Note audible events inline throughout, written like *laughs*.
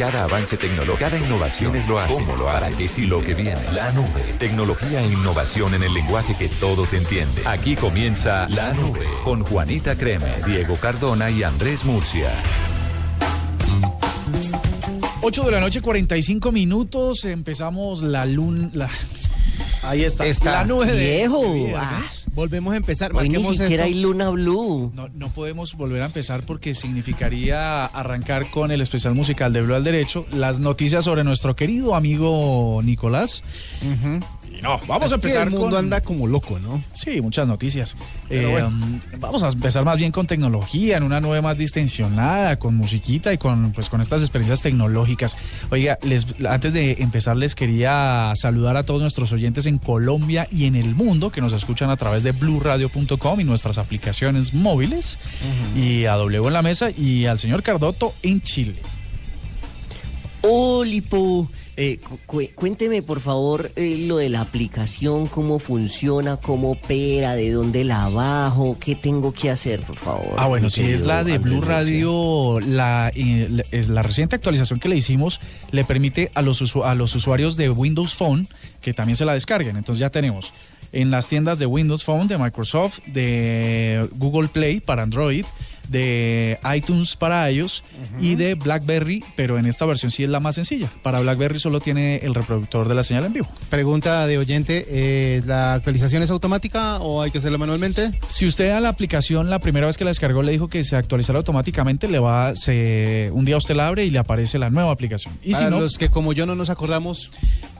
Cada avance tecnológico, cada innovación es lo hace. ¿Cómo lo hace? ¿Para qué sí lo que viene? La nube. Tecnología e innovación en el lenguaje que todos entienden. Aquí comienza La Nube con Juanita Creme, Diego Cardona y Andrés Murcia. 8 de la noche, 45 minutos. Empezamos la luna. La... Ahí está. Está. La nube de Viejo. de. Ah. Volvemos a empezar. Hoy ni siquiera esto. hay luna blue. No, no podemos volver a empezar porque significaría arrancar con el especial musical de Blue al Derecho, las noticias sobre nuestro querido amigo Nicolás. Y no, vamos Es a que empezar el mundo con... anda como loco, ¿no? Sí, muchas noticias. Pero Eh, bueno. um, vamos a empezar más bien con tecnología, en una nube más distensionada, con musiquita y con, pues, con estas experiencias tecnológicas. Oiga, les, antes de empezar les quería saludar a todos nuestros oyentes en Colombia y en el mundo que nos escuchan a través de blueradio.com y nuestras aplicaciones móviles. Y a W en la mesa y al señor Cardoto en Chile. Olipo, eh, cu- cu- cuénteme por favor eh, lo de la aplicación, cómo funciona, cómo opera, de dónde la bajo, qué tengo que hacer, por favor. Ah, bueno, si es la de Andrés Blue. Radio, la, eh, la- es la reciente actualización que le hicimos le permite a los, usu- a los usuarios de Windows Phone que también se la descarguen. Entonces ya tenemos en las tiendas de Windows Phone, de Microsoft, de Google Play para Android, de iTunes para iOS y de BlackBerry, pero en esta versión sí es la más sencilla. Para BlackBerry solo tiene el reproductor de la señal en vivo. Pregunta de oyente, eh, ¿la actualización es automática o hay que hacerla manualmente? Si usted a la aplicación la primera vez que la descargó le dijo que se actualizara automáticamente, le va se, un día usted la abre y le aparece la nueva aplicación. Y Para si no, los que como yo no nos acordamos,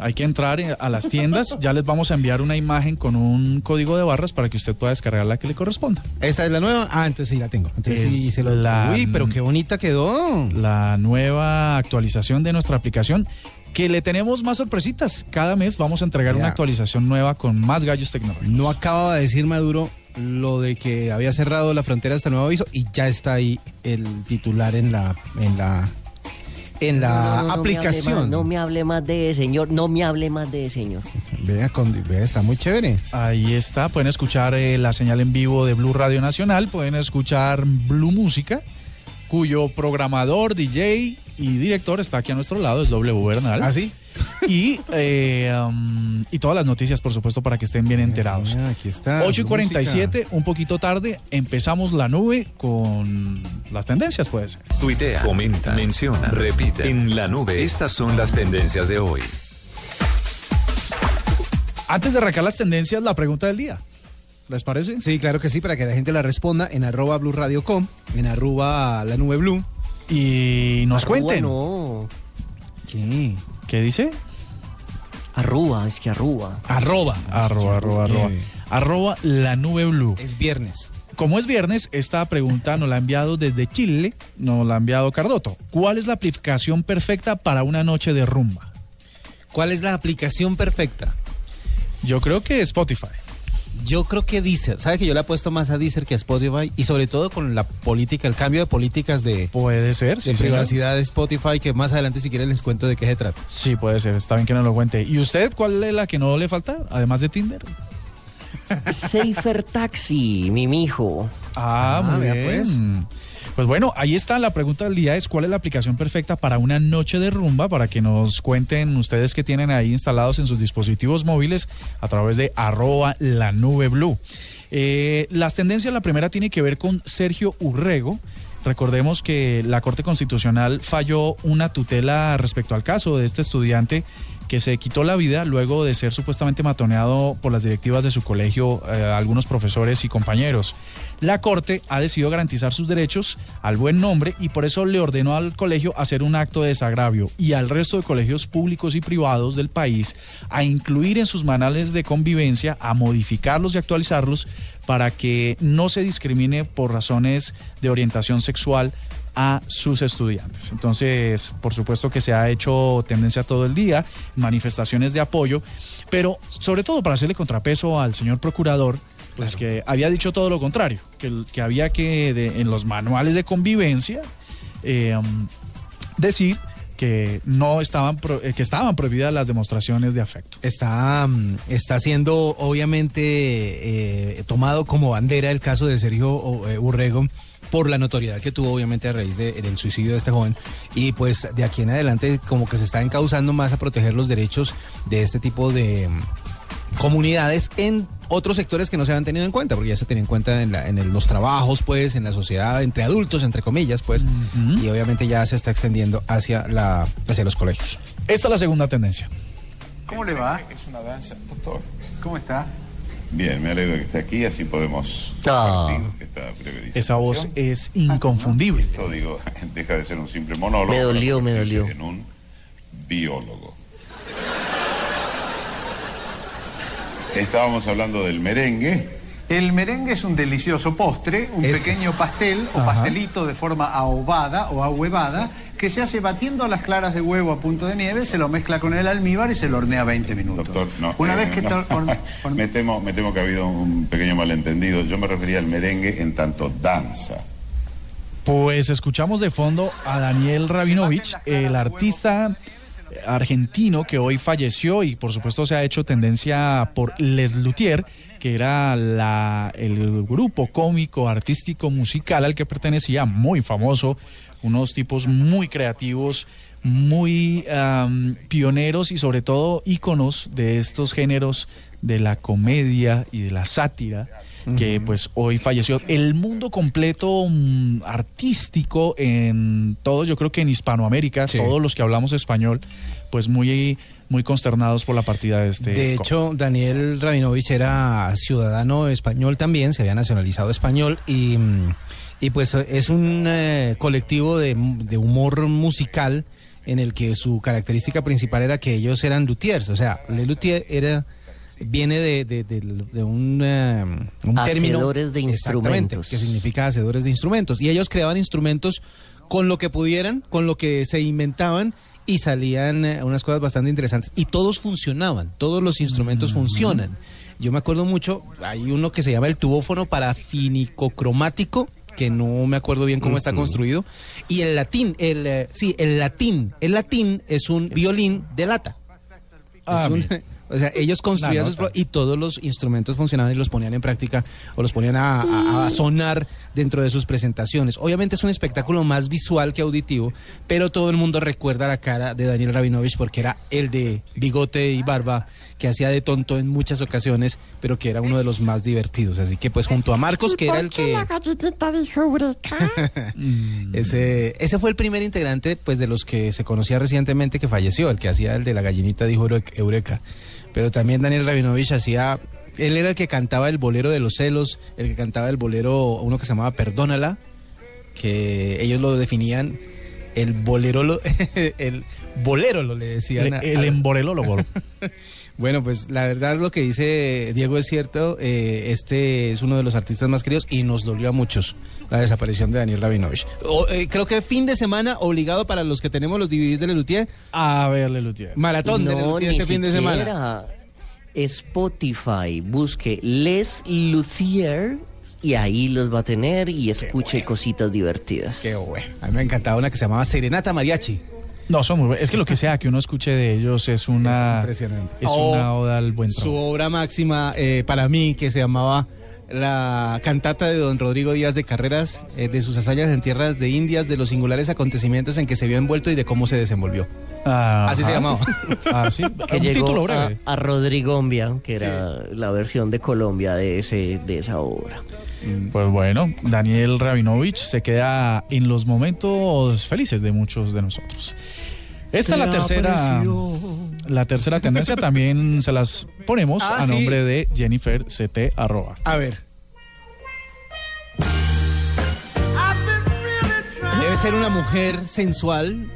hay que entrar a las tiendas, ya les vamos a enviar una imagen con un código de barras para que usted pueda descargar la que le corresponda. ¿esta es la nueva? Ah, entonces sí la tengo. Entonces sí se lo... la- Uy, pero qué bonita quedó. La nueva actualización de nuestra aplicación que le tenemos más sorpresitas. Cada mes vamos a entregar Ya. una actualización nueva con más gallos tecnológicos. No acababa de decir Maduro lo de que había cerrado la frontera hasta nuevo aviso y ya está ahí el titular en la en la en la No, no, no, no me hable aplicación. más, No me hable más de señor, no me hable más de señor. Vea, con- vea, está muy chévere. Ahí está, pueden escuchar eh, la señal en vivo de Blue Radio Nacional, pueden escuchar Blue Música, cuyo programador, DJ y director está aquí a nuestro lado, es W Bernal. ¿Ah, sí? Y, eh, um, y todas las noticias, por supuesto, para que estén bien enterados. Ah, aquí está. 8 y música. 47, un poquito tarde, empezamos la nube con las tendencias, puede ser. Tuitea, comenta, menciona, repite. En la nube, estas son las tendencias de hoy. Antes de arrancar las tendencias, la pregunta del día. ¿Les parece? Sí, claro que sí, para que la gente la responda en arroba blue radio com, en arroba la nube blue. Y nos cuenten. no, ¿Qué? ¿Qué dice? arrúa, es que. Arroba. Arroba, arroba, que arroba. Arroba la nube blue. Es viernes. Como es viernes, esta pregunta nos la ha enviado desde Chile, nos la ha enviado Cardoto. ¿Cuál es la aplicación perfecta para una noche de rumba? ¿Cuál es la aplicación perfecta? Yo creo que Spotify. Yo creo que Deezer. ¿Sabe que yo le apuesto más a Deezer que a Spotify? Y sobre todo con la política, el cambio de políticas de, Puede ser, de sí, señor. privacidad de Spotify, que más adelante si quieren les cuento de qué se trata. Sí, puede ser, está bien que nos lo cuente. ¿Y usted cuál es la que no le falta, además de Tinder? Safer Taxi, mi mijo. Ah, Ah, muy bien. pues. Pues. bueno, ahí está la pregunta del día es cuál es la aplicación perfecta para una noche de rumba para que nos cuenten ustedes que tienen ahí instalados en sus dispositivos móviles a través de arroba la nube blue. Eh, las tendencias, la primera tiene que ver con Sergio Urrego. Recordemos que la Corte Constitucional falló una tutela respecto al caso de este estudiante que se quitó la vida luego de ser supuestamente matoneado por las directivas de su colegio, eh, algunos profesores y compañeros. La Corte ha decidido garantizar sus derechos al buen nombre y por eso le ordenó al colegio hacer un acto de desagravio y al resto de colegios públicos y privados del país a incluir en sus manuales de convivencia, a modificarlos y actualizarlos para que no se discrimine por razones de orientación sexual a sus estudiantes. Entonces, por supuesto que se ha hecho tendencia todo el día, manifestaciones de apoyo, pero sobre todo para hacerle contrapeso al señor procurador, pues que había dicho todo lo contrario, que, había que de- en los manuales de convivencia eh, um, decir que no estaban pro- eh, que estaban prohibidas las demostraciones de afecto. Está, mm, está siendo obviamente eh, tomado como bandera el caso de Sergio Urrego por la notoriedad que tuvo obviamente a raíz de- del suicidio de este joven y pues de aquí en adelante como que se está encauzando más a proteger los derechos de este tipo de mm, comunidades en otros sectores que no se habían tenido en cuenta porque ya se tenía en cuenta en, la- en el- los trabajos pues en la sociedad entre adultos entre comillas pues y obviamente ya se está extendiendo hacia la hacia los colegios Esta es la segunda tendencia. ¿Cómo le va? Es una danza, doctor. ¿Cómo está? Bien, me alegro de que esté aquí, así podemos Ah. compartir esta breve disertación. Esa voz es inconfundible. Esto, digo, *laughs* deja de ser un simple monólogo. Me dolió, me dolió. En un biólogo. Estábamos hablando del merengue. El merengue es un delicioso postre, un pequeño pastel o Ajá. pastelito de forma ahobada o ahuevada que se hace batiendo las claras de huevo a punto de nieve, se lo mezcla con el almíbar y se lo hornea 20 minutos. Doctor, no. Una eh, vez que no. está horne- horne- *laughs* me, temo, me temo que ha habido un pequeño malentendido. Yo me refería al merengue en tanto danza. Pues escuchamos de fondo a Daniel Rabinovich, el artista argentino que hoy falleció y por supuesto se ha hecho tendencia por Les Luthier, que era la, el grupo cómico, artístico, musical al que pertenecía, muy famoso, unos tipos muy creativos, muy pioneros y sobre todo íconos de estos géneros de la comedia y de la sátira que pues hoy falleció. El mundo completo mm, artístico en todos, yo creo que en Hispanoamérica, Sí. todos los que hablamos español, pues muy, muy consternados por la partida de este. De hecho, Daniel Rabinovich era ciudadano español también, se había nacionalizado español y, mm, y pues es un eh, colectivo de, de humor musical en el que su característica principal era que ellos eran luthiers, o sea, Le Luthier era viene de, de- de- de un, eh, un término Hacedores de instrumentos. que significa hacedores de instrumentos y ellos creaban instrumentos con lo que pudieran, con lo que se inventaban y salían eh, unas cosas bastante interesantes y todos funcionaban, todos los instrumentos funcionan. Yo me acuerdo mucho, hay uno que se llama el tubófono parafinicocromático que no me acuerdo bien cómo está construido y el latín, el eh, sí, el latín, el latín es un violín de lata. Ah, Es un- bien. *laughs* o sea, ellos construían sus y todos los instrumentos funcionaban y los ponían en práctica o los ponían a, a- a sonar dentro de sus presentaciones. Obviamente es un espectáculo más visual que auditivo, pero todo el mundo recuerda la cara de Daniel Rabinovich porque era el de bigote y barba que hacía de tonto en muchas ocasiones, pero que era uno de los más divertidos. Así que pues junto a Marcos, que era el que... la galletita dijo Eureka? *laughs* Ese, ese fue el primer integrante pues de los que se conocía recientemente que falleció, el que hacía el de la gallinita dijo Eure- Eureka. Pero también Daniel Rabinovich hacía, él era el que cantaba el bolero de los celos, el que cantaba el bolero, uno que se llamaba Perdónala, que ellos lo definían el bolero, lo- *laughs* el bolero lo le decían. el, a- el emborelólogo. *laughs* bueno, pues la verdad lo que dice Diego es cierto. eh, este es uno de los artistas más queridos y nos dolió a muchos la desaparición de Daniel Rabinovich. O, eh, creo que fin de semana obligado para los que tenemos los DVDs de Lelutier. A ver, Lelutier. Maratón de No, Lelutier ni este fin de semana. Spotify, busque Les Luthier y ahí los va a tener y escuche cositas divertidas. Qué bueno. A mí me encantaba una que se llamaba Serenata Mariachi. No, son muy buenos. Es que lo que sea que uno escuche de ellos es una. Es impresionante. Es O una oda al buen Su obra máxima eh, para mí que se llamaba la cantata de don Rodrigo Díaz de Carreras, eh, de sus hazañas en tierras de Indias, de los singulares acontecimientos en que se vio envuelto y de cómo se desembolvió. Así se llamaba. *laughs* Ah, sí. que un título llegó a, breve. a Rodrigombia, que era la versión de Colombia de ese de esa obra. Pues bueno, Daniel Rabinovich se queda en los momentos felices de muchos de nosotros. Esta es la tercera, la tercera tendencia. También se las ponemos Ah, a sí. nombre de Jennifer CT arroba. A ver. Ser una mujer sensual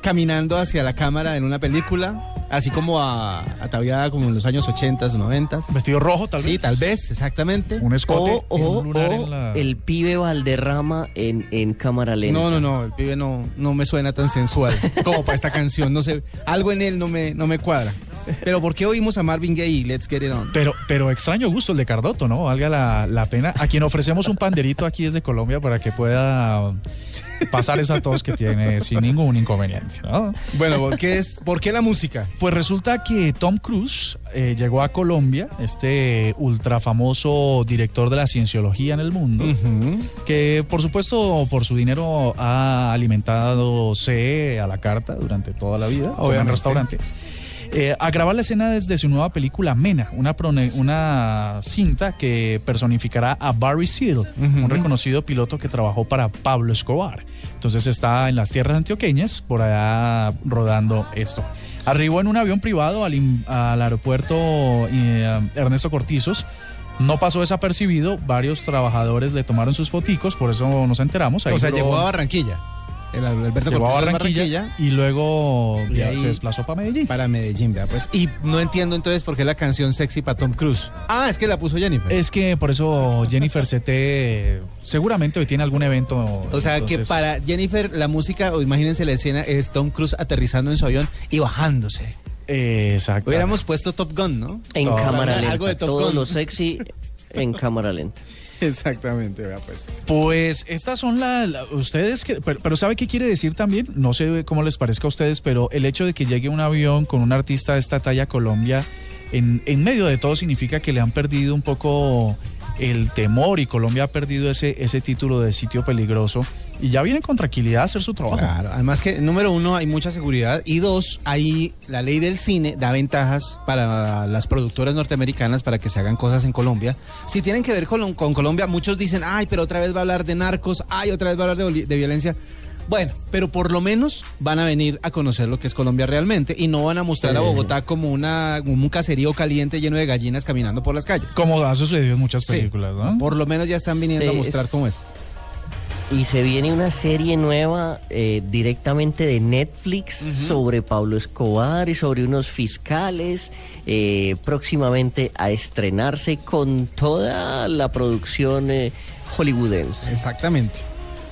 caminando hacia la cámara en una película, así como a- ataviada como en los años 80 o 90. Vestido rojo, tal vez. Sí, tal vez, exactamente. Un escote O, o- lunar o en la- el pibe Valderrama en, en cámara lenta. No, no, no, el pibe no, no me suena tan sensual como para esta canción. No sé, algo en él no me, no me cuadra. Pero ¿por qué oímos a Marvin Gaye y Let's Get It On? Pero, pero extraño gusto el de Cardoto, ¿no? Valga la, la pena. A quien ofrecemos un panderito aquí desde Colombia para que pueda pasar esa tos que tiene sin ningún inconveniente, ¿no? Bueno, ¿por qué, es, ¿por qué la música? Pues resulta que Tom Cruise eh, llegó a Colombia, este ultra famoso director de la cienciología en el mundo, que por supuesto por su dinero ha alimentado C a la carta durante toda la vida, en restaurantes. Eh, a grabar la escena desde su nueva película Mena, una, prone- una cinta que personificará a Barry Seal, un reconocido piloto que trabajó para Pablo Escobar. Entonces está en las tierras antioqueñas, por allá rodando esto. Arribó en un avión privado al, al aeropuerto eh, Ernesto Cortizos. No pasó desapercibido, varios trabajadores le tomaron sus foticos, por eso nos enteramos. Ahí o sea, duró- llegó a Barranquilla. El Alberto llegó a Cortés de Barranquilla, y luego Y ya ahí- se desplazó para Medellín. Para Medellín, vea, pues. Y no entiendo entonces por qué la canción sexy para Tom Cruise. Ah, es que la puso Jennifer. Es que por eso Jennifer CT seguramente hoy tiene algún evento. o sea, que para Jennifer la música, o imagínense la escena, es Tom Cruise aterrizando en su avión y bajándose. Exacto. Hubiéramos puesto Top Gun, ¿no? En cámara lenta. Algo de Top Todo Gun. lo sexy en cámara lenta. *laughs* Exactamente, vea, pues. Pues estas son las... ustedes, que, pero, pero ¿sabe qué quiere decir también? No sé cómo les parezca a ustedes, pero el hecho de que llegue un avión con un artista de esta talla a Colombia, en, en medio de todo significa que le han perdido un poco el temor y Colombia ha perdido ese, ese título de sitio peligroso y ya vienen con tranquilidad a hacer su trabajo. Claro, además que número uno hay mucha seguridad y dos, ahí la ley del cine da ventajas para las productoras norteamericanas para que se hagan cosas en Colombia. Si tienen que ver con, con Colombia, muchos dicen, ay, pero otra vez va a hablar de narcos, ay, otra vez va a hablar de, de violencia. Bueno, pero por lo menos van a venir a conocer lo que es Colombia realmente y no van a mostrar a. Bogotá como una, como un caserío caliente lleno de gallinas caminando por las calles. Como ha sucedido en muchas Sí. películas, ¿no? Por lo menos ya están viniendo a mostrar es- cómo es. Y se viene una serie nueva eh, directamente de Netflix sobre Pablo Escobar y sobre unos fiscales eh, próximamente a estrenarse con toda la producción eh, hollywoodense. Exactamente.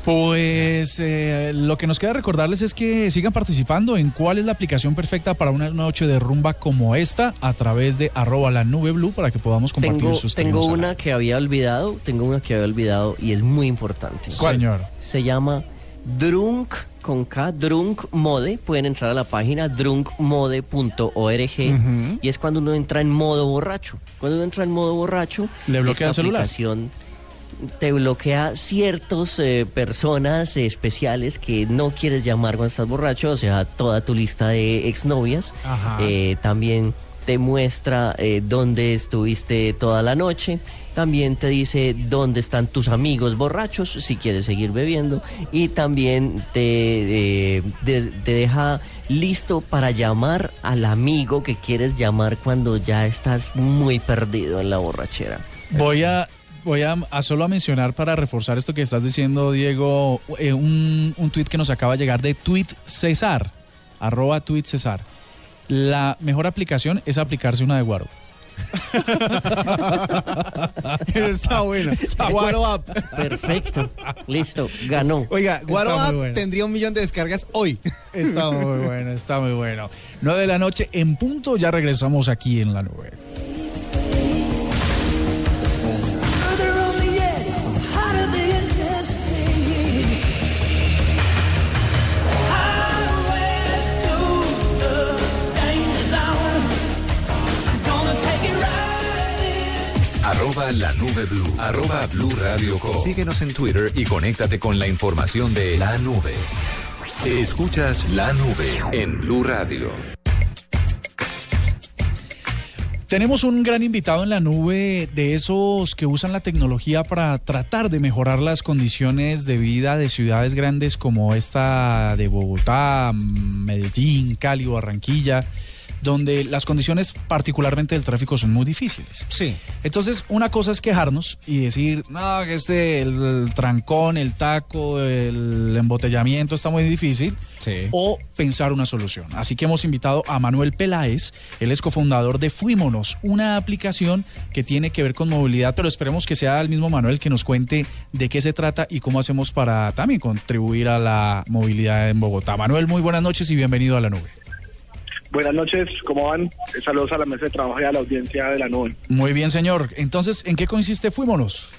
Pues eh, lo que nos queda recordarles es que sigan participando en cuál es la aplicación perfecta para una noche de rumba como esta a través de arroba la nube blue para que podamos compartir Tengo, sus tengo una que había olvidado, tengo una que había olvidado y es muy importante. ¿Cuál, señor? Se llama Drunk con K, Drunk Mode. Pueden entrar a la página drunkmode.org y es cuando uno entra en modo borracho. Cuando uno entra en modo borracho, ¿Le bloquea esta el celular? aplicación te bloquea ciertas personas eh, especiales que no quieres llamar cuando estás borracho, o sea, toda tu lista de exnovias. Eh, también te muestra eh, dónde estuviste toda la noche. También te dice dónde están tus amigos borrachos si quieres seguir bebiendo. Y también te, eh, te deja listo para llamar al amigo que quieres llamar cuando ya estás muy perdido en la borrachera. Voy a voy a, a solo a mencionar para reforzar esto que estás diciendo, Diego, eh, un, un tuit que nos acaba de llegar de Tweet César, arroba Tweet César. La mejor aplicación es aplicarse una de Guaro. *laughs* Está bueno. Guaro App. Perfecto. Listo. Ganó. Oiga, Guaro Está App bueno. tendría un millón de descargas hoy. Está muy bueno, está muy bueno. 9 de la noche en punto, ya regresamos aquí en la nube. Arroba la nube blue. Arroba blue radio com. Síguenos en Twitter y conéctate con la información de la nube. Escuchas la nube en Blue Radio. Tenemos un gran invitado en la nube de esos que usan la tecnología para tratar de mejorar las condiciones de vida de ciudades grandes como esta de Bogotá, Medellín, Cali, Barranquilla, donde las condiciones particularmente del tráfico son muy difíciles. Sí. Entonces, una cosa es quejarnos y decir, no, que este, el, el trancón, el taco, el embotellamiento está muy difícil. Sí. O pensar una solución. Así que hemos invitado a Manuel Peláez, él es cofundador de Fuímonos, una aplicación que tiene que ver con movilidad, pero esperemos que sea el mismo Manuel que nos cuente de qué se trata y cómo hacemos para también contribuir a la movilidad en Bogotá. Manuel, muy buenas noches y bienvenido a la nube. Buenas noches, ¿cómo van? Saludos a la mesa de trabajo y a la audiencia de la nube. Muy bien, señor. Entonces, ¿en qué consiste Fuímonos?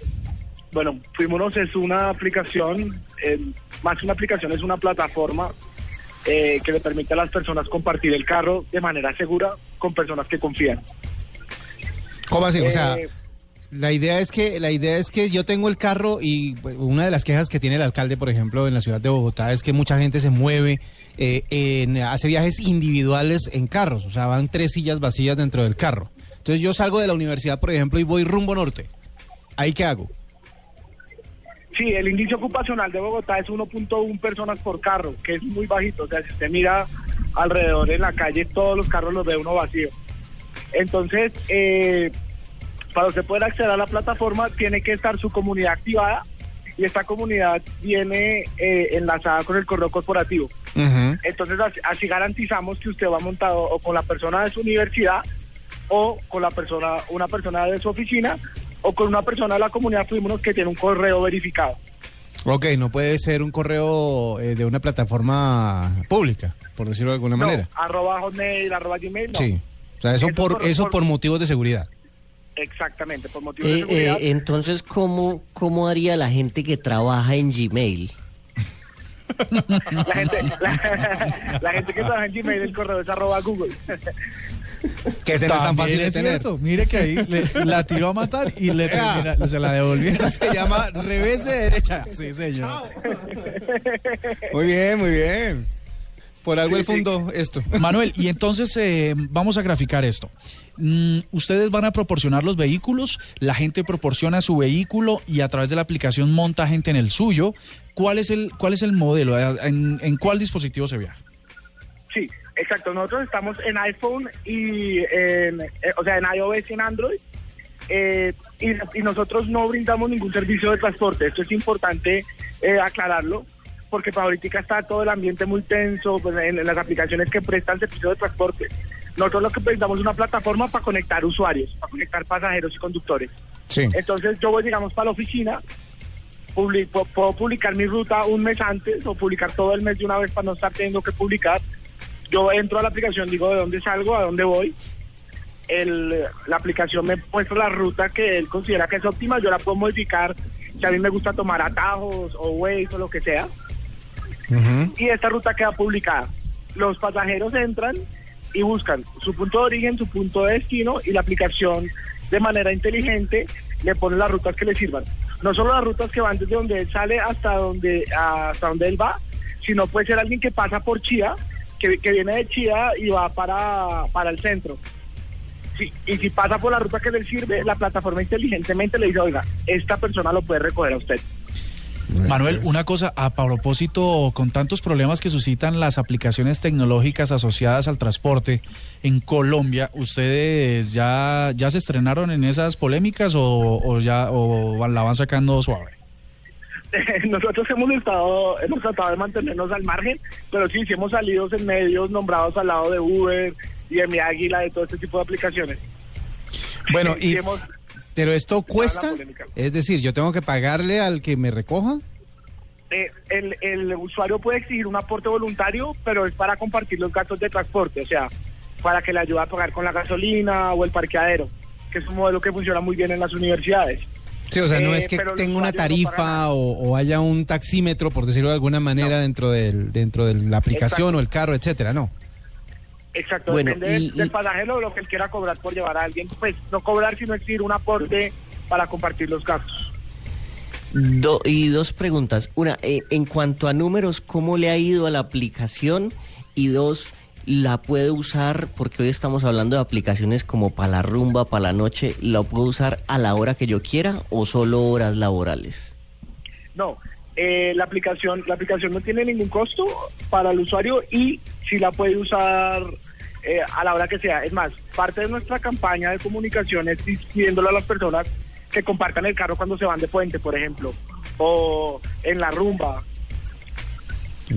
Bueno, Fuímonos es una aplicación, eh, más que una aplicación, es una plataforma eh, que le permite a las personas compartir el carro de manera segura con personas que confían. ¿Cómo así? O sea, Eh, la idea es que la idea es que yo tengo el carro y pues, una de las quejas que tiene el alcalde, por ejemplo, en la ciudad de Bogotá es que mucha gente se mueve, eh, en- hace viajes individuales en carros, o sea, van tres sillas vacías dentro del carro. Entonces yo salgo de la universidad, por ejemplo, y voy rumbo norte. ¿Ahí qué hago? Sí, el índice ocupacional de Bogotá es 1.1 personas por carro, que es muy bajito. O sea, si usted mira alrededor en la calle, todos los carros los ve uno vacío. Entonces, eh, para usted poder acceder a la plataforma, tiene que estar su comunidad activada y esta comunidad viene eh, enlazada con el correo corporativo. Entonces, así, así garantizamos que usted va montado o con la persona de su universidad o con la persona, una persona de su oficina o con una persona de la comunidad Fuímonos que tiene un correo verificado. Ok, no puede ser un correo eh, de una plataforma pública, por decirlo de alguna No, manera. arroba hotmail, arroba gmail, no. Sí. O sea, eso por, por- eso por- por motivos de seguridad. Exactamente, por motivos de Eh, seguridad. eh, entonces, ¿cómo, ¿cómo haría la gente que trabaja en Gmail? la, gente, la, la gente que trabaja en Gmail, el correo es arroba Google. Que ese no es tan fácil de es tener. cierto. Mire que ahí le- la tiró a matar y le termina- se la devolvió. Eso se llama revés de derecha. Sí, señor. Muy bien, muy bien. Por algo él fundó esto. Manuel, y entonces eh, vamos a graficar esto. Mm, ustedes van a proporcionar los vehículos, la gente proporciona su vehículo y a través de la aplicación monta gente en el suyo. ¿Cuál es el, cuál es el modelo? ¿En, en cuál dispositivo se viaja? Sí, exacto. Nosotros estamos en iPhone y en, eh, o sea, en iOS y en Android. eh, y, y nosotros no brindamos ningún servicio de transporte. Esto es importante eh, aclararlo, porque para ahorita está todo el ambiente muy tenso pues, en, en las aplicaciones que prestan servicio de transporte. Nosotros lo que brindamos es una plataforma para conectar usuarios, para conectar pasajeros y conductores. Sí. Entonces yo voy, digamos, para la oficina, publi- pu- puedo publicar mi ruta un mes antes o publicar todo el mes de una vez para no estar teniendo que publicar. Yo entro a la aplicación, digo de dónde salgo, a dónde voy. El, la aplicación me muestra la ruta que él considera que es óptima, yo la puedo modificar si a mí me gusta tomar atajos o Waze o lo que sea. Y esta ruta queda publicada. Los pasajeros entran y buscan su punto de origen, su punto de destino y la aplicación de manera inteligente le pone las rutas que le sirvan. No solo las rutas que van desde donde él sale hasta donde hasta donde él va, sino puede ser alguien que pasa por Chía, que, que viene de Chía y va para, para el centro. Sí, y si pasa por la ruta que le sirve, la plataforma inteligentemente le dice, oiga, esta persona lo puede recoger a usted. Manuel, una cosa, a propósito, con tantos problemas que suscitan las aplicaciones tecnológicas asociadas al transporte en Colombia, ¿ustedes ya, ya se estrenaron en esas polémicas o, o ya o la van sacando suave? *laughs* Nosotros hemos estado, hemos tratado de mantenernos al margen, pero sí, sí hemos salido en medios nombrados al lado de Uber y de Mi Águila, de todo este tipo de aplicaciones. Bueno, Sí, y sí hemos- pero esto cuesta, es decir, yo tengo que pagarle al que me recoja. eh, el, el usuario puede exigir un aporte voluntario, pero es para compartir los gastos de transporte, o sea, para que le ayude a pagar con la gasolina o el parqueadero, que es un modelo que funciona muy bien en las universidades. Sí, o sea, no Eh, es que pero el tenga una no tarifa o, o haya un taxímetro, por decirlo de alguna manera, dentro del dentro de la aplicación Exacto. o el carro, etcétera, no. Exacto, Bueno, depende del- y- del y- pasajero lo que él quiera cobrar por llevar a alguien, pues no cobrar, sino exigir un aporte para compartir los gastos. Do- y dos preguntas. Una, eh, en cuanto a números, ¿cómo le ha ido a la aplicación? Y dos, ¿la puede usar? Porque hoy estamos hablando de aplicaciones como para la rumba, para la noche. ¿La puedo usar a la hora que yo quiera o solo horas laborales? No, eh, la aplicación la aplicación no tiene ningún costo para el usuario y si la puede usar eh, a la hora que sea. Es más, parte de nuestra campaña de comunicación es pidiéndole a las personas que compartan el carro cuando se van de puente, por ejemplo, o en la rumba,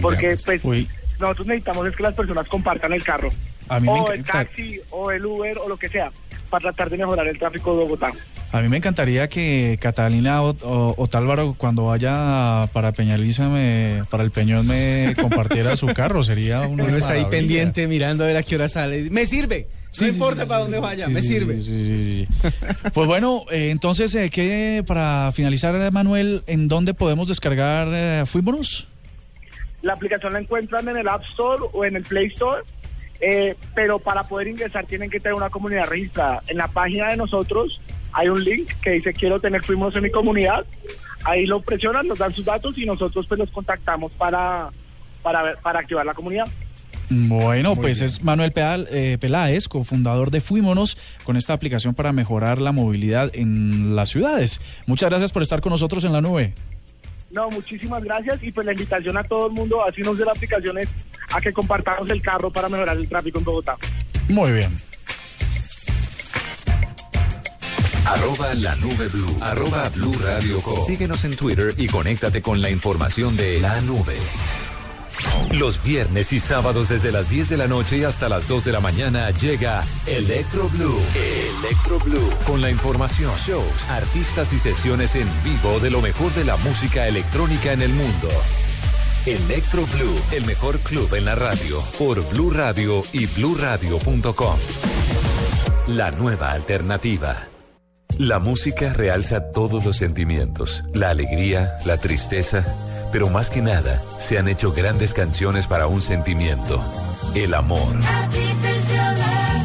porque pues Uy. nosotros necesitamos es que las personas compartan el carro, A mí me o el encanta. taxi, o el Uber, o lo que sea, para tratar de mejorar el tráfico de Bogotá. A mí me encantaría que Catalina o, o- Otálvaro cuando vaya para Peñaliza, me- para el Peñón, me *laughs* compartiera su carro. Sería una Uno está ahí pendiente mirando a ver a qué hora sale. Me sirve. Sí, no sí, importa sí, para sí, dónde vaya, sí, me sirve. sí, sí, sí, sí. Pues bueno, eh, entonces, eh, ¿qué, para finalizar, Manuel, ¿en dónde podemos descargar eh, Fuimos? La aplicación la encuentran en el App Store o en el Play Store, eh, pero para poder ingresar tienen que tener una comunidad registrada. En la página de nosotros hay un link que dice quiero tener Fuimos en mi comunidad. Ahí lo presionan, nos dan sus datos y nosotros pues los contactamos para, para, ver- para activar la comunidad. Bueno, pues es Manuel Pedal- eh, Peláez, cofundador de Fuímonos, con esta aplicación para mejorar la movilidad en las ciudades. Muchas gracias por estar con nosotros en la nube. No, muchísimas gracias y pues la invitación a todo el mundo, así nos de la aplicación es a que compartamos el carro para mejorar el tráfico en Bogotá. Muy bien. Arroba la nube blue. Arroba blue radio com. Síguenos en Twitter y conéctate con la información de la nube. Los viernes y sábados desde las 10 de la noche y hasta las 2 de la mañana llega Electro Blue. Electro Blue. Con la información, shows, artistas y sesiones en vivo de lo mejor de la música electrónica en el mundo. Electro Blue, el mejor club en la radio, por Blue Radio y bluradio.com. La nueva alternativa. La música realza todos los sentimientos, la alegría, la tristeza, pero más que nada se han hecho grandes canciones para un sentimiento, el amor.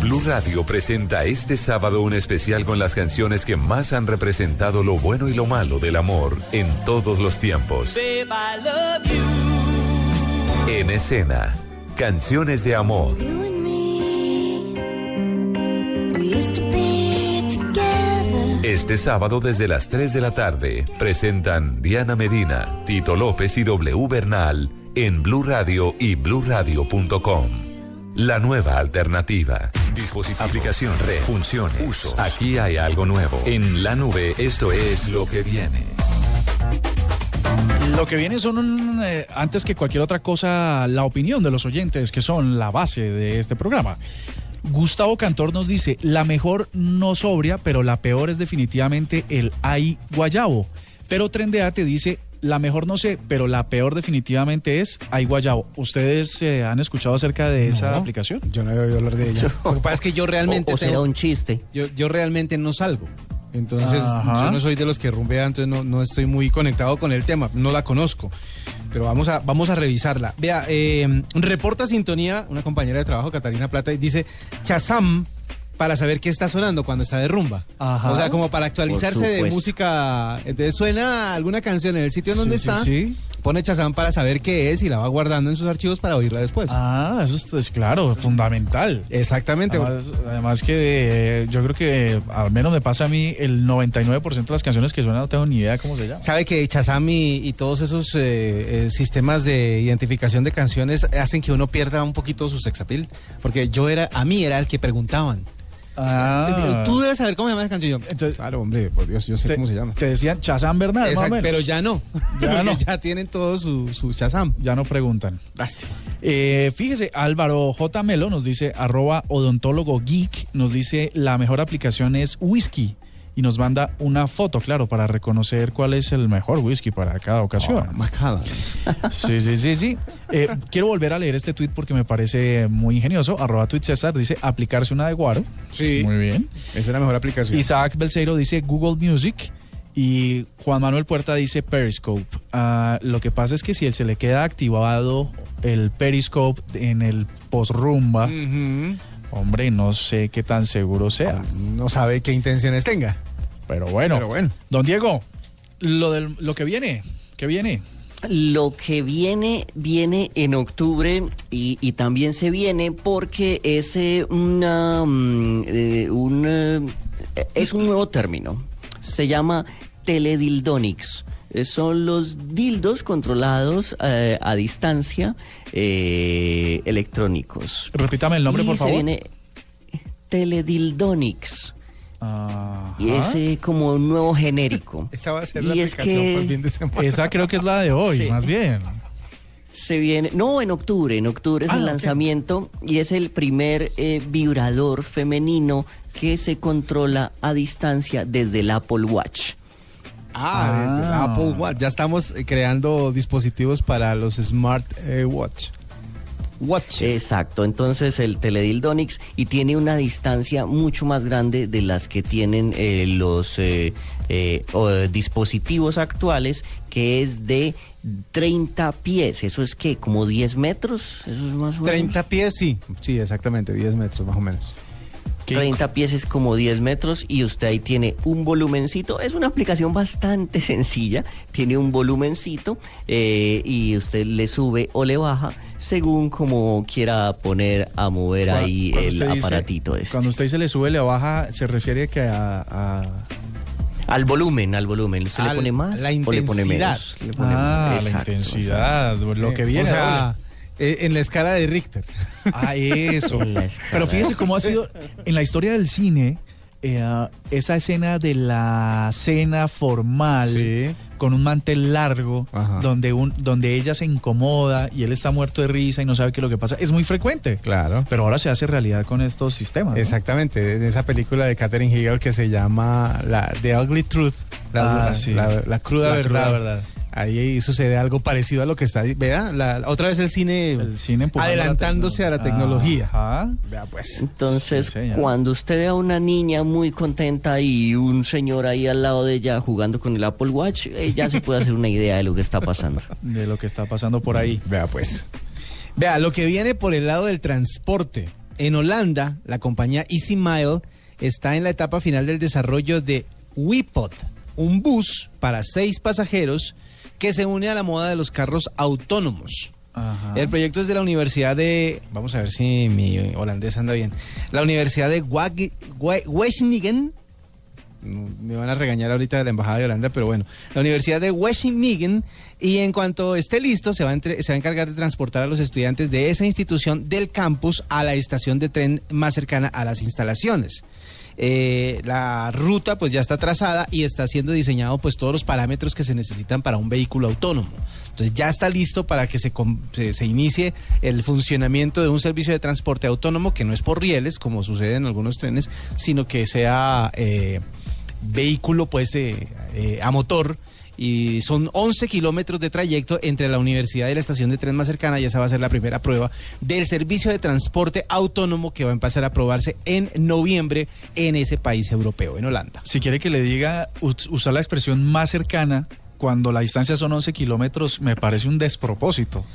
Blue Radio presenta este sábado un especial con las canciones que más han representado lo bueno y lo malo del amor en todos los tiempos. Babe, I love you. En escena, canciones de amor. Este sábado desde las 3 de la tarde presentan Diana Medina, Tito López y W Bernal en Blue Radio y bluradio.com. La nueva alternativa. Dispositivo, aplicación, red, funciones, uso. Aquí hay algo nuevo. En la nube, esto es lo que viene. Lo que viene son, un, eh, antes que cualquier otra cosa, la opinión de los oyentes, que son la base de este programa. Gustavo Cantor nos dice, la mejor no sobria, pero la peor es definitivamente el ay guayabo. Pero Trendea te dice, la mejor no sé, pero la peor definitivamente es ay guayabo. ¿Ustedes eh, han escuchado acerca de esa No. aplicación? Yo no he oído hablar de ella. *laughs* Lo que pasa es que yo realmente O, o será un chiste. yo, yo realmente no salgo. Entonces, Ajá. yo no soy de los que rumbean, entonces no, no estoy muy conectado con el tema, no la conozco. Pero vamos a, vamos a revisarla. Vea, eh, reporta sintonía una compañera de trabajo, Catalina Plata, y dice Chazam para saber qué está sonando cuando está de rumba. Ajá. O sea, como para actualizarse de música. Entonces suena alguna canción en el sitio en donde Sí, sí, está, sí. Pone Chazam para saber qué es y la va guardando en sus archivos para oírla después. Ah, eso es, claro, fundamental. Exactamente. Además, además que eh, yo creo que al menos me pasa a mí el 99% de las canciones que suenan no tengo ni idea cómo se llama. Sabe que Chazam y, y todos esos eh, eh, sistemas de identificación de canciones hacen que uno pierda un poquito su sexapil. Porque yo era, a mí era el que preguntaban. Ah. Tú debes saber cómo se llama esa canción. Entonces- claro, hombre, por Dios, yo sé te, cómo se llama. Te decían Chazán Bernal, más o Exacto, menos. pero ya no. *laughs* Ya *laughs* no. ya tienen todo su, su Chazam. Ya no preguntan. Lástima. Eh, fíjese, Álvaro J. Melo nos dice, arroba odontólogo geek, nos dice, la mejor aplicación es whisky. Y nos manda una foto, claro, para reconocer cuál es el mejor whisky para cada ocasión. Oh. Sí, sí, sí, sí. Eh, quiero volver a leer este tweet porque me parece muy ingenioso. Arroba tweet César dice aplicarse una de Guaro. Sí. Muy bien. Esa es la mejor aplicación. Isaac Belseiro dice Google Music. Y Juan Manuel Puerta dice Periscope. Ah, lo que pasa es que si él se le queda activado el Periscope en el post-rumba, Ujú. Hombre, no sé qué tan seguro sea. No sabe qué intenciones tenga. Pero bueno. Pero bueno. Don Diego, lo, del, lo que viene, ¿qué viene? Lo que viene, viene en octubre y, y también se viene porque es eh, una, mm, eh, un, eh, es un nuevo término. Se llama teledildonics. Eh, Son los dildos controlados eh, a distancia eh, electrónicos. Repítame el nombre, Y por se favor. viene teledildonics. Ajá. Y es eh, como un nuevo genérico. *laughs* Esa va a ser Y la es aplicación que- el fin de semana. Esa creo que es la de hoy, *laughs* Sí. más bien. Se viene, no, en octubre, en octubre es Ah, el lanzamiento y es el primer eh, vibrador femenino que se controla a distancia desde el Apple Watch. Ah, desde el Ah. Apple Watch. Ya estamos eh, creando dispositivos para los Smart eh, Watch. Watches. Exacto, entonces el Teledildonix y tiene una distancia mucho más grande de las que tienen eh, los eh, eh, o, eh, dispositivos actuales, que es de 30 pies. ¿Eso es que ¿Como 10 metros? ¿Eso es más o menos? 30 pies, sí. Sí, exactamente, 10 metros más o menos. 30 pies es como 10 metros y usted ahí tiene un volumencito. Es una aplicación bastante *laughs* sencilla. Tiene un volumencito eh, y usted le sube o le baja según como quiera poner a mover Cuando- ahí cuando el dice- aparatito este. Cuando usted se le sube, le baja, se refiere que a... a- Al volumen, al volumen. ¿Usted Al- le pone más la o le pone intensidad. menos? Le pone- Ah, la exacto, intensidad, lo que viene. O sea, eh, en la escala de Richter. *laughs* Ah, eso. Pero fíjese cómo ha sido en la historia del cine eh, esa escena de la cena formal Sí. con un mantel largo Ajá. donde un donde ella se incomoda y él está muerto de risa y no sabe qué es lo que pasa. Es muy frecuente. Claro. Pero ahora se hace realidad con estos sistemas. ¿no? Exactamente, en esa película de Catherine Hegel que se llama la, The Ugly Truth, la, Ah, la- sí. la- la cruda, La verdad. cruda verdad. Ahí sucede algo parecido a lo que está, vea, la- otra vez el cine, El cine empujando adelantándose a la tecnología. Ajá. Vea pues. Entonces, Sí, cuando usted ve a una niña muy contenta y un señor ahí al lado de ella jugando con el Apple Watch, eh, ya se puede hacer una idea de lo que está pasando. *laughs* De lo que está pasando por ahí. Vea pues. Vea, lo que viene por el lado del transporte. En Holanda, la compañía Easy Mile está en la etapa final del desarrollo de Wipod, un bus para seis pasajeros que se une a la moda de los carros autónomos. Ajá. El proyecto es de la Universidad de. Vamos a ver si mi holandés anda bien. La Universidad de Wag- Wa- Wageningen. Me van a regañar ahorita de la Embajada de Holanda, pero bueno. La Universidad de Wageningen. Y en cuanto esté listo, se va, entre- se va a encargar de transportar a los estudiantes de esa institución del campus a la estación de tren más cercana a las instalaciones. Eh, la ruta pues ya está trazada y está siendo diseñado pues todos los parámetros que se necesitan para un vehículo autónomo. Entonces ya está listo para que se, se, inicie el funcionamiento de un servicio de transporte autónomo que no es por rieles como sucede en algunos trenes, sino que sea eh, vehículo pues eh, a motor y son 11 kilómetros de trayecto entre la universidad y la estación de tren más cercana y esa va a ser la primera prueba del servicio de transporte autónomo que va a empezar a probarse en noviembre en ese país europeo, en Holanda. Si quiere que le diga, us- usar la expresión más cercana cuando la distancia son 11 kilómetros, me parece un despropósito.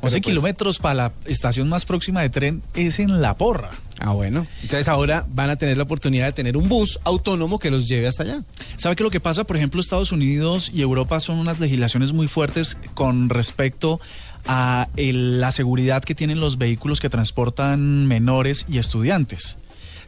11 pues- kilómetros para la estación más próxima de tren es en La Porra. Ah, bueno. Entonces ahora van a tener la oportunidad de tener un bus autónomo que los lleve hasta allá. ¿Sabe qué lo que pasa? Por ejemplo, Estados Unidos y Europa son unas legislaciones muy fuertes con respecto a el- la seguridad que tienen los vehículos que transportan menores y estudiantes.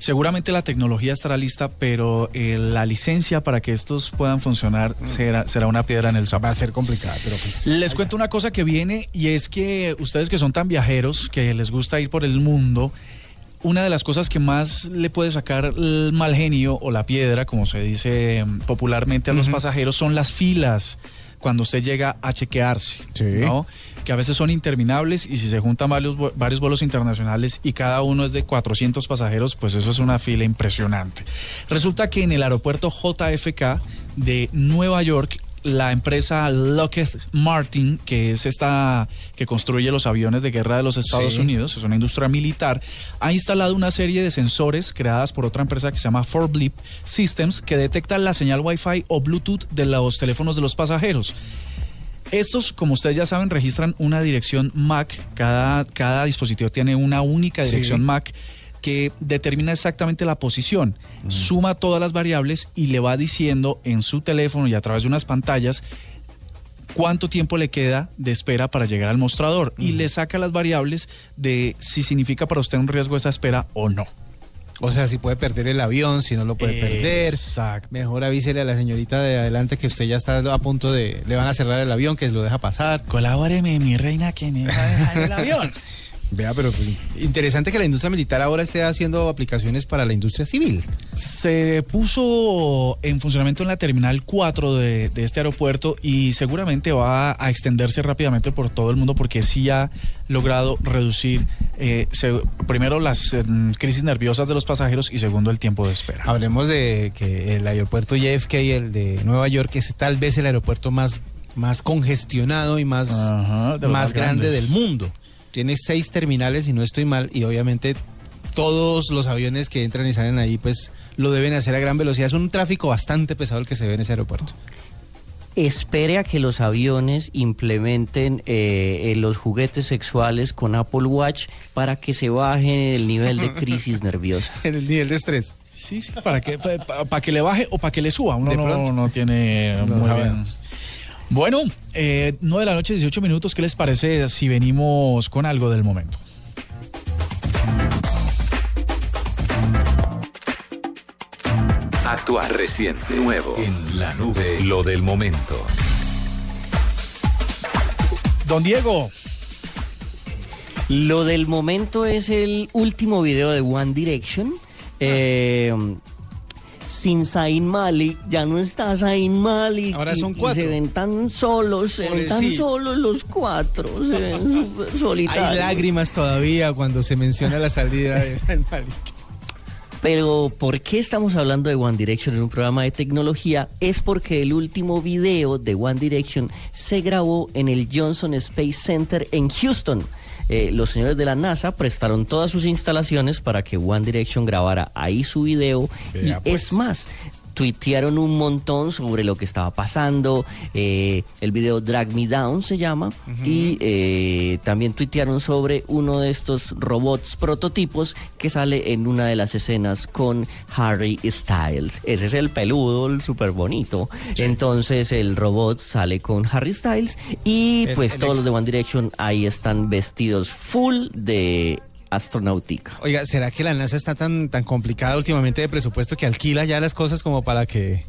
Seguramente la tecnología estará lista, pero eh, la licencia para que estos puedan funcionar será, será una piedra en el zapato. Va a ser complicada, pero pues... Les cuento una cosa que viene y es que ustedes que son tan viajeros, que les gusta ir por el mundo, una de las cosas que más le puede sacar el mal genio o la piedra, como se dice mm, popularmente a los pasajeros, son las filas cuando usted llega a chequearse, Sí. ¿no? Que a veces son interminables y si se juntan varios, varios vuelos internacionales y cada uno es de 400 pasajeros, pues eso es una fila impresionante. Resulta que en el aeropuerto JFK de Nueva York la empresa Lockheed Martin, que es esta que construye los aviones de guerra de los Estados Sí. Unidos, es una industria militar, ha instalado una serie de sensores creadas por otra empresa que se llama 4Blip Systems que detectan la señal Wi-Fi o Bluetooth de los teléfonos de los pasajeros. Estos, como ustedes ya saben, registran una dirección MAC. Cada, cada dispositivo tiene una única dirección Sí. MAC que determina exactamente la posición. Suma todas las variables y le va diciendo en su teléfono y a través de unas pantallas cuánto tiempo le queda de espera para llegar al mostrador y le saca las variables de si significa para usted un riesgo esa espera o no. O sea, si puede perder el avión, si no lo puede perder. Exacto. Mejor avísele a la señorita de adelante que usted ya está a punto de... Le van a cerrar el avión, que lo deja pasar. Colabóreme, mi reina, que me va a dejar el *laughs* avión. Vea, pero pues, interesante que la industria militar ahora esté haciendo aplicaciones para la industria civil. Se puso en funcionamiento en la terminal 4 de, de este aeropuerto y seguramente va a extenderse rápidamente por todo el mundo porque sí ha logrado reducir eh, se- primero las eh, crisis nerviosas de los pasajeros y segundo el tiempo de espera. Hablemos de que el aeropuerto JFK, el de Nueva York, es tal vez el aeropuerto más, más congestionado y más, Ajá, más grande del mundo. Tiene seis terminales, y no estoy mal, y obviamente todos los aviones que entran y salen ahí, pues lo deben hacer a gran velocidad. Es un tráfico bastante pesado el que se ve en ese aeropuerto. Espere a que los aviones implementen eh, eh, los juguetes sexuales con Apple Watch para que se baje el nivel de crisis *laughs* nerviosa. En el nivel de estrés. Sí, sí, para que, para, que le baje o para que le suba. Uno no, no tiene No muy bien. Bueno, eh, 9 de la noche, 18 minutos. ¿Qué les parece si venimos con algo del momento? Actual, reciente, nuevo. En la nube, lo del momento. Don Diego. Lo del momento es el último video de One Direction. Eh, sin Zayn Malik, ya no está Zayn Malik. Ahora y- son y cuatro. se ven tan solos, se ven tan solos los cuatro, se ven *laughs* súper solitarios. Hay lágrimas todavía cuando se menciona la salida de San Malik. Pero ¿por qué estamos hablando de One Direction en un programa de tecnología? Es porque el último video de One Direction se grabó en el Johnson Space Center en Houston. Eh, los señores de la NASA prestaron todas sus instalaciones para que One Direction grabara ahí su video. Vea, y es más, tuitearon un montón sobre lo que estaba pasando. eh, el video Drag Me Down se llama. Y eh, también tuitearon sobre uno de estos robots prototipos que sale en una de las escenas con Harry Styles. Ese es el peludo, el súper bonito. Entonces el robot sale con Harry Styles y El- pues el todos los de One Direction ahí están vestidos full de astronautica. Oiga, ¿será que la NASA está tan, tan complicada últimamente de presupuesto que alquila ya las cosas como para que,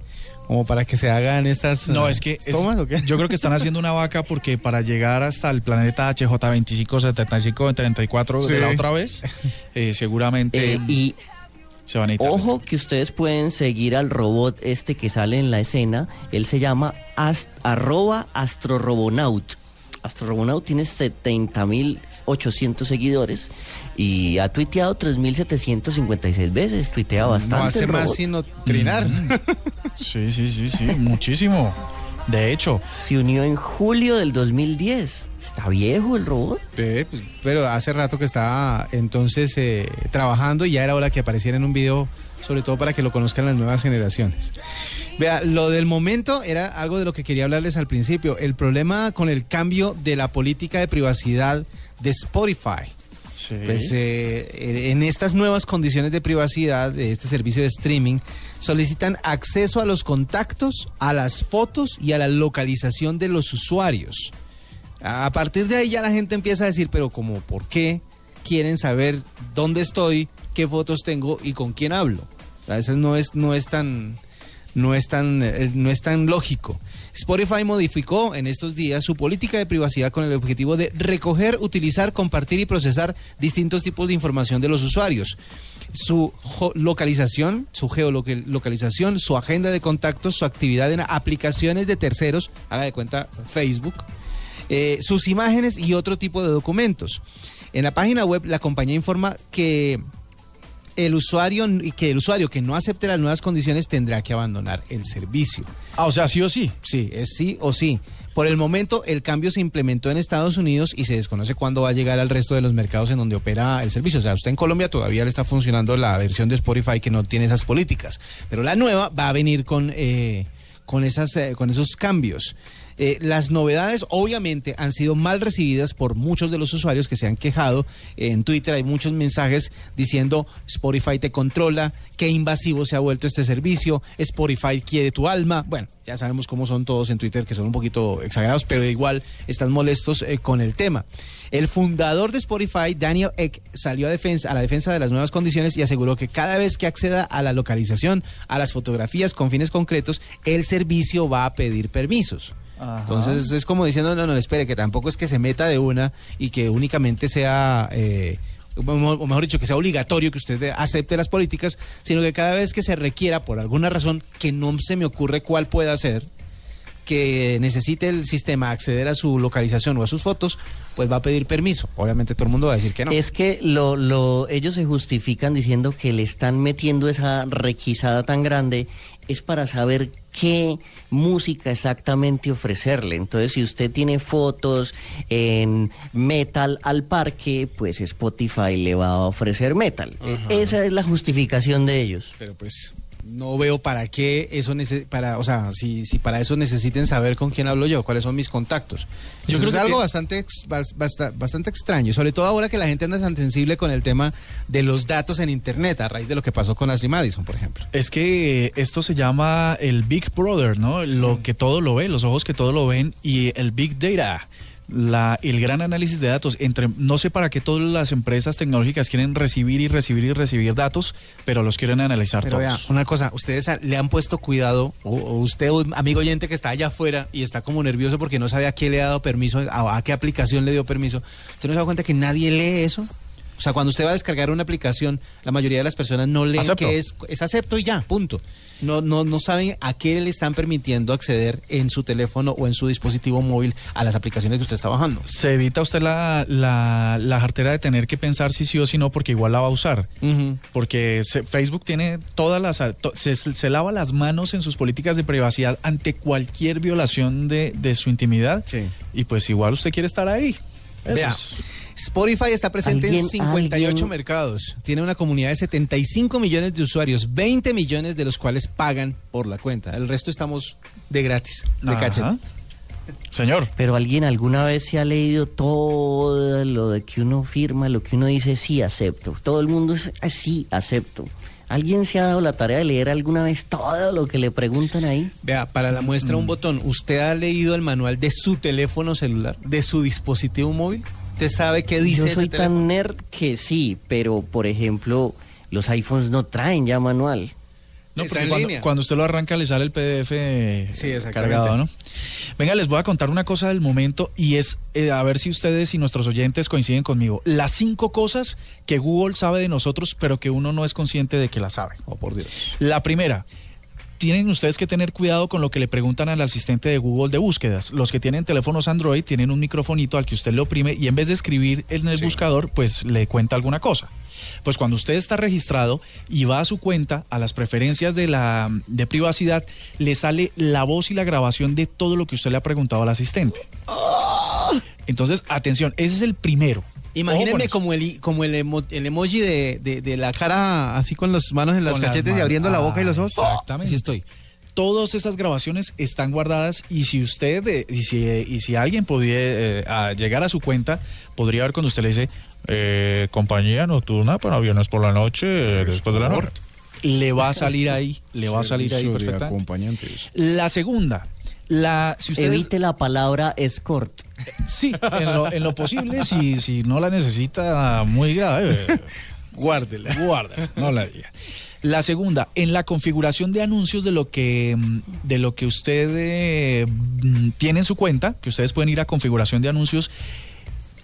como para que se hagan estas No, eh, es que es- tomas o qué? yo creo que están haciendo una vaca porque para llegar hasta el planeta HJ 2575 34 de Sí. la otra vez, eh, seguramente Eh, y se van a ir. Ojo que ustedes pueden seguir al robot este que sale en la escena. Él se llama ast- arroba astrorobonaut. Astrorobonaut tiene 70.800 seguidores y ha tuiteado 3.756 veces. Tuitea bastante. no hace más sino trinar. Sí, sí, sí, sí, muchísimo. De hecho, Se unió en julio del 2010. Está viejo el robot. Pues, pero hace rato que estaba entonces eh, trabajando y ya era hora que apareciera en un video, sobre todo para que lo conozcan las nuevas generaciones. Vea, lo del momento era algo de lo que quería hablarles al principio, el problema con el cambio de la política de privacidad de Spotify. sí. Pues eh, en estas nuevas condiciones de privacidad de este servicio de streaming solicitan acceso a los contactos, a las fotos y a la localización de los usuarios. A partir de ahí ya la gente empieza a decir, pero como, ¿por qué quieren saber dónde estoy, qué fotos tengo y con quién hablo? A veces no es, no es tan... No es, tan, eh, no es tan lógico. Spotify modificó en estos días su política de privacidad con el objetivo de recoger, utilizar, compartir y procesar distintos tipos de información de los usuarios. Su localización, su geolocalización, su agenda de contactos, su actividad en aplicaciones de terceros, haga de cuenta Facebook, eh, sus imágenes y otro tipo de documentos. En la página web la compañía informa que el usuario que el usuario que no acepte las nuevas condiciones tendrá que abandonar el servicio. Ah, o sea, sí o sí. Sí, es sí o sí. Por el momento, el cambio se implementó en Estados Unidos y se desconoce cuándo va a llegar al resto de los mercados en donde opera el servicio. O sea, usted en Colombia todavía le está funcionando la versión de Spotify que no tiene esas políticas, pero la nueva va a venir con, eh, con, esas, eh, con esos cambios. Eh, las novedades obviamente han sido mal recibidas por muchos de los usuarios que se han quejado. en Twitter hay muchos mensajes diciendo Spotify te controla, qué invasivo se ha vuelto este servicio, Spotify quiere tu alma. Bueno, ya sabemos cómo son todos en Twitter, que son un poquito exagerados, pero igual están molestos eh, con el tema. El fundador de Spotify, Daniel Eck, salió a, defensa, a la defensa de las nuevas condiciones y aseguró que cada vez que acceda a la localización, a las fotografías con fines concretos, el servicio va a pedir permisos. Ajá. Entonces es como diciendo, no, no, espere, que tampoco es que se meta de una y que únicamente sea... eh, o mejor dicho, que sea obligatorio que usted acepte las políticas, sino que cada vez que se requiera, por alguna razón que no se me ocurre cuál pueda ser, que necesite el sistema acceder a su localización o a sus fotos, pues va a pedir permiso. Obviamente todo el mundo va a decir que no. Es que lo, lo, ellos se justifican diciendo que le están metiendo esa requisada tan grande es para saber qué música exactamente ofrecerle. Entonces, si usted tiene fotos en metal al parque, pues Spotify le va a ofrecer metal. Esa es la justificación de ellos. Pero pues no veo para qué eso nece- para, o sea, si, si para eso necesiten saber con quién hablo yo, cuáles son mis contactos. Yo Yo creo es que algo bastante ex- bas- basta- bastante extraño, sobre todo ahora que la gente anda tan sensible con el tema de los datos en internet a raíz de lo que pasó con Ashley Madison, por ejemplo. Es que esto se llama el Big Brother, ¿no? Lo que todo lo ve, los ojos que todo lo ven y el Big Data. La, el gran análisis de datos entre no sé para qué todas las empresas tecnológicas quieren recibir y recibir y recibir datos pero los quieren analizar Pero vea, todos una cosa, ustedes le han puesto cuidado, o, o usted, un amigo oyente que está allá afuera y está como nervioso porque no sabe a qué le ha dado permiso, a, a qué aplicación le dio permiso, ¿usted no se da cuenta que nadie lee eso? O sea, cuando usted va a descargar una aplicación, la mayoría de las personas no leen Acepto. que es, es acepto y ya, punto. No, no, no saben a qué le están permitiendo acceder en su teléfono o en su dispositivo móvil a las aplicaciones que usted está bajando. se evita usted la, la, la jartera de tener que pensar si sí o si no porque igual la va a usar porque se- Facebook tiene todas las to- se, se lava las manos en sus políticas de privacidad ante cualquier violación de, de su intimidad Sí. y pues igual usted quiere estar ahí Eso Vea, es- Spotify está presente en Alguien- 58 alguien- mercados. Tiene una comunidad de 75 millones de usuarios, 20 millones de los cuales pagan por la cuenta. El resto estamos de gratis, de Ajá. cachete. Señor, Pero alguien alguna vez se ha leído todo lo de que uno firma, lo que uno dice, sí, acepto. Todo el mundo es así, acepto. ¿Alguien se ha dado la tarea de leer alguna vez todo lo que le preguntan ahí? Vea, para la muestra un botón. ¿Usted ha leído el manual de su teléfono celular, de su dispositivo móvil? ¿Usted sabe qué dice Yo ese soy teléfono? tan nerd que sí, pero por ejemplo, los iPhones no traen ya manual. no, porque cuando, usted lo arranca le sale el PDF Sí, cargado, ¿no? Venga, les voy a contar una cosa del momento y es eh, a ver si ustedes y nuestros oyentes coinciden conmigo. Las cinco cosas que Google sabe de nosotros, pero que uno no es consciente de que las sabe. Oh, por Dios. La primera, tienen ustedes que tener cuidado con lo que le preguntan al asistente de Google de búsquedas. Los que tienen teléfonos Android tienen un microfonito al que usted le oprime y en vez de escribir en el buscador, pues le cuenta alguna cosa. Pues cuando usted está registrado y va a su cuenta, a las preferencias de la de privacidad, le sale la voz y la grabación de todo lo que usted le ha preguntado al asistente. Entonces, atención, ese es el primero. Imagínenme como el, como el, emo- el emoji de, de- de la cara así con las manos en las Con las cachetes y abriendo la Ah, boca y los ojos. exactamente. Así estoy. todas esas grabaciones están guardadas y si usted eh, y si, eh, y si alguien podía eh, a llegar a su cuenta podría ver cuando usted le dice eh, compañía nocturna para aviones por la noche después de la noche le va a salir ahí le va a salir ahí perfectamente acompañantes. la segunda la si ustedes Evite la palabra escort. sí en lo, en lo posible si si no la necesita muy grave *laughs* Guárdela. guarda, no la diga. La segunda, en la configuración de anuncios de lo que de lo que usted eh, mm, tiene en su cuenta, que ustedes pueden ir a configuración de anuncios,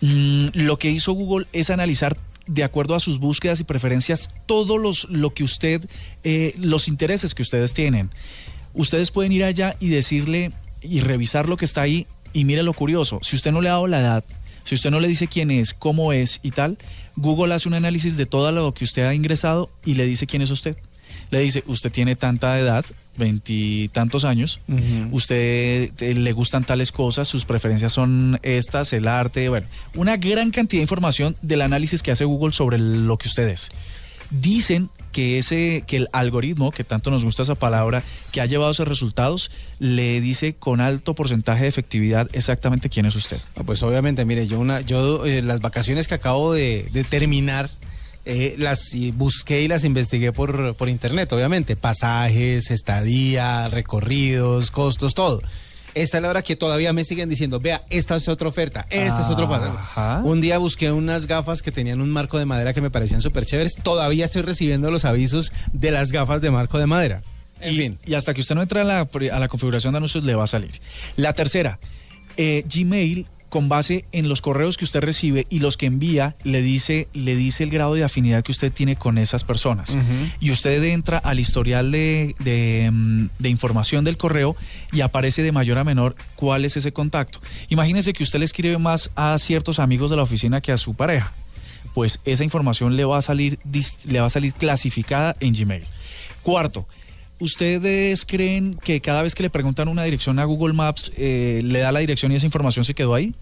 mm, lo que hizo Google es analizar de acuerdo a sus búsquedas y preferencias todos los lo que usted eh, los intereses que ustedes tienen. Ustedes pueden ir allá y decirle y revisar lo que está ahí y mire lo curioso, si usted no le ha dado la edad, si usted no le dice quién es, cómo es y tal, Google hace un análisis de todo lo que usted ha ingresado y le dice quién es usted. Le dice, usted tiene tanta edad, veintitantos años, usted eh, le gustan tales cosas, sus preferencias son estas, el arte, bueno, una gran cantidad de información del análisis que hace Google sobre lo que usted es. Dicen que ese que el algoritmo, que tanto nos gusta esa palabra, que ha llevado esos resultados, le dice con alto porcentaje de efectividad exactamente quién es usted. Ah, pues obviamente, mire, yo una, yo eh, las vacaciones que acabo de, de terminar eh, las busqué y las investigué por, por internet, obviamente, pasajes, estadía, recorridos, costos, todo. Esta es la hora que todavía me siguen diciendo, vea, esta es otra oferta, este es otro pasaje. Un día busqué unas gafas que tenían un marco de madera que me parecían súper chéveres. Todavía estoy recibiendo los avisos de las gafas de marco de madera. En y, fin. y hasta que usted no entre a la, a la configuración de anuncios le va a salir. La tercera, eh, Gmail con base en los correos que usted recibe y los que envía, le dice, le dice el grado de afinidad que usted tiene con esas personas. Y usted entra al historial de, de, mm, de información del correo y aparece de mayor a menor cuál es ese contacto. Imagínese que usted le escribe más a ciertos amigos de la oficina que a su pareja. Pues esa información le va a salir, le va a salir clasificada en Gmail. Cuarto, ¿Ustedes creen que cada vez que le preguntan una dirección a Google Maps, eh, le da la dirección y esa información se quedó ahí?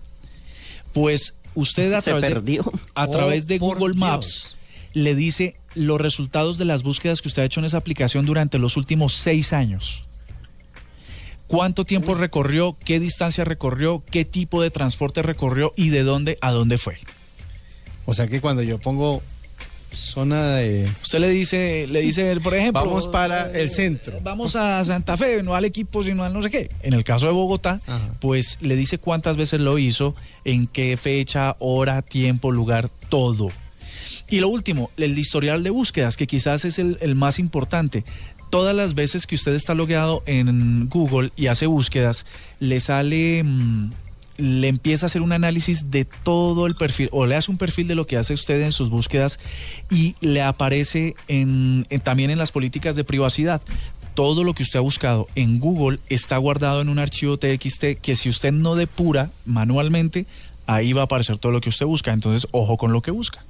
Pues usted a Se través, perdió. De, a Oh, través de Google Dios. Maps le dice los resultados de las búsquedas que usted ha hecho en esa aplicación durante los últimos seis años. ¿Cuánto tiempo recorrió? ¿Qué distancia recorrió? ¿Qué tipo de transporte recorrió? ¿Y de dónde a dónde fue? O sea que cuando yo pongo zona de... Usted le dice, le dice, por ejemplo, Vamos para el centro. Vamos a Santa Fe, no al equipo, sino al no sé qué. En el caso de Bogotá, Ajá. pues le dice cuántas veces lo hizo, en qué fecha, hora, tiempo, lugar, todo. Y lo último, el historial de búsquedas, que quizás es el, el más importante. Todas las veces que usted está logueado en Google y hace búsquedas, le sale, mm, le empieza a hacer un análisis de todo el perfil, o le hace un perfil de lo que hace usted en sus búsquedas y le aparece en- también en las políticas de privacidad. Todo lo que usted ha buscado en Google está guardado en un archivo TXT que si usted no depura manualmente, ahí va a aparecer todo lo que usted busca. Entonces, ojo con lo que busca.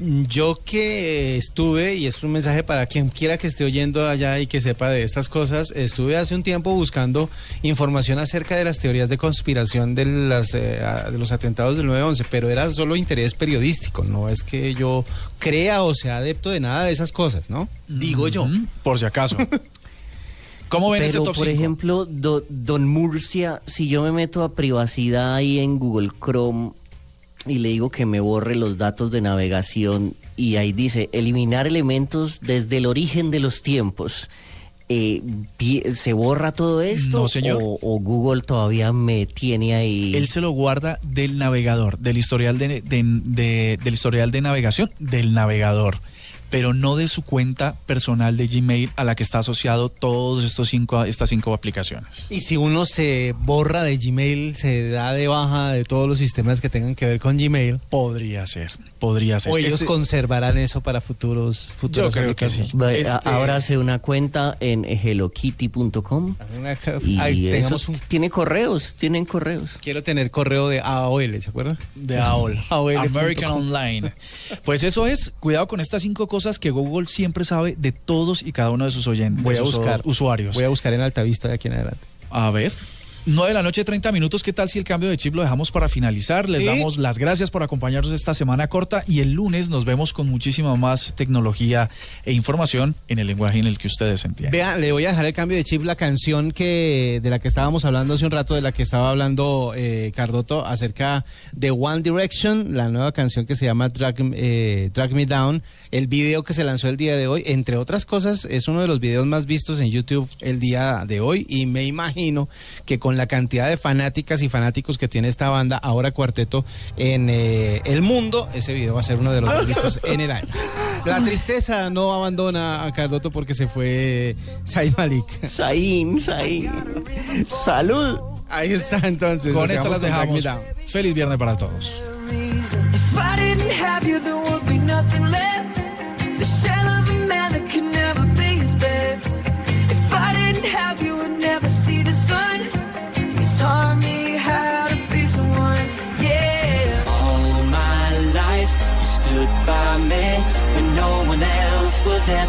Yo que estuve, y es un mensaje para quien quiera que esté oyendo allá y que sepa de estas cosas, estuve hace un tiempo buscando información acerca de las teorías de conspiración de, las, eh, de los atentados del 9-11, pero era solo interés periodístico, no es que yo crea o sea adepto de nada de esas cosas, ¿no? Digo yo. Por si acaso. *laughs* ¿Cómo ven este Pero, top por 5? ejemplo, do- Don Murcia, si yo me meto a privacidad ahí en Google Chrome y le digo que me borre los datos de navegación y ahí dice eliminar elementos desde el origen de los tiempos. eh, ¿Se borra todo esto? No, señor. O, o Google todavía me tiene ahí? Él se lo guarda del navegador, del historial de, de- de- del historial de navegación del navegador, pero no de su cuenta personal de Gmail a la que está asociado todos estos cinco estas cinco aplicaciones. Y si uno se borra de Gmail, se da de baja de todos los sistemas que tengan que ver con Gmail, Podría ser, podría ser. o ellos Este- conservarán eso para futuros futuros Yo creo que sí. Este- Ahora hace una cuenta en hellokitty.com y Ay, eso tengamos un- tiene correos, tienen correos. Quiero tener correo de AOL, ¿se acuerdan? de AOL, AOL. *laughs* American Online. Pues eso es, cuidado con estas cinco cosas que Google siempre sabe de todos y cada uno de sus oyentes, Voy a buscar usuarios. Voy a buscar en Altavista de aquí en adelante. A ver. 9 de la noche, 30 minutos. ¿Qué tal si el cambio de chip lo dejamos para finalizar? Les Sí. damos las gracias por acompañarnos esta semana corta y el lunes nos vemos con muchísima más tecnología e información en el lenguaje en el que ustedes entienden. Vea, le voy a dejar el cambio de chip, la canción que de la que estábamos hablando hace un rato, de la que estaba hablando eh, Cardoto acerca de One Direction, la nueva canción que se llama Drag, eh, Drag Me Down, el video que se lanzó el día de hoy, entre otras cosas, es uno de los videos más vistos en YouTube el día de hoy y me imagino que con la cantidad de fanáticas y fanáticos que tiene esta banda, ahora cuarteto, en eh, el mundo, ese video va a ser uno de los más vistos en el año. La tristeza no abandona a Cardoto porque se fue Zayn Malik. Zain, Zain. Salud. Ahí está entonces. Con esto las dejamos. Feliz viernes para todos. If I didn't have you, there would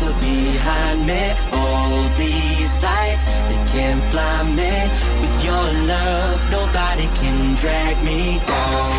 was behind me. All these lights, they can't blind me. With your love, nobody can drag me. All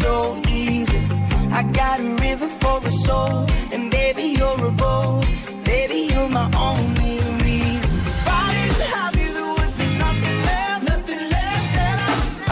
so easy. I got a river for a soul, and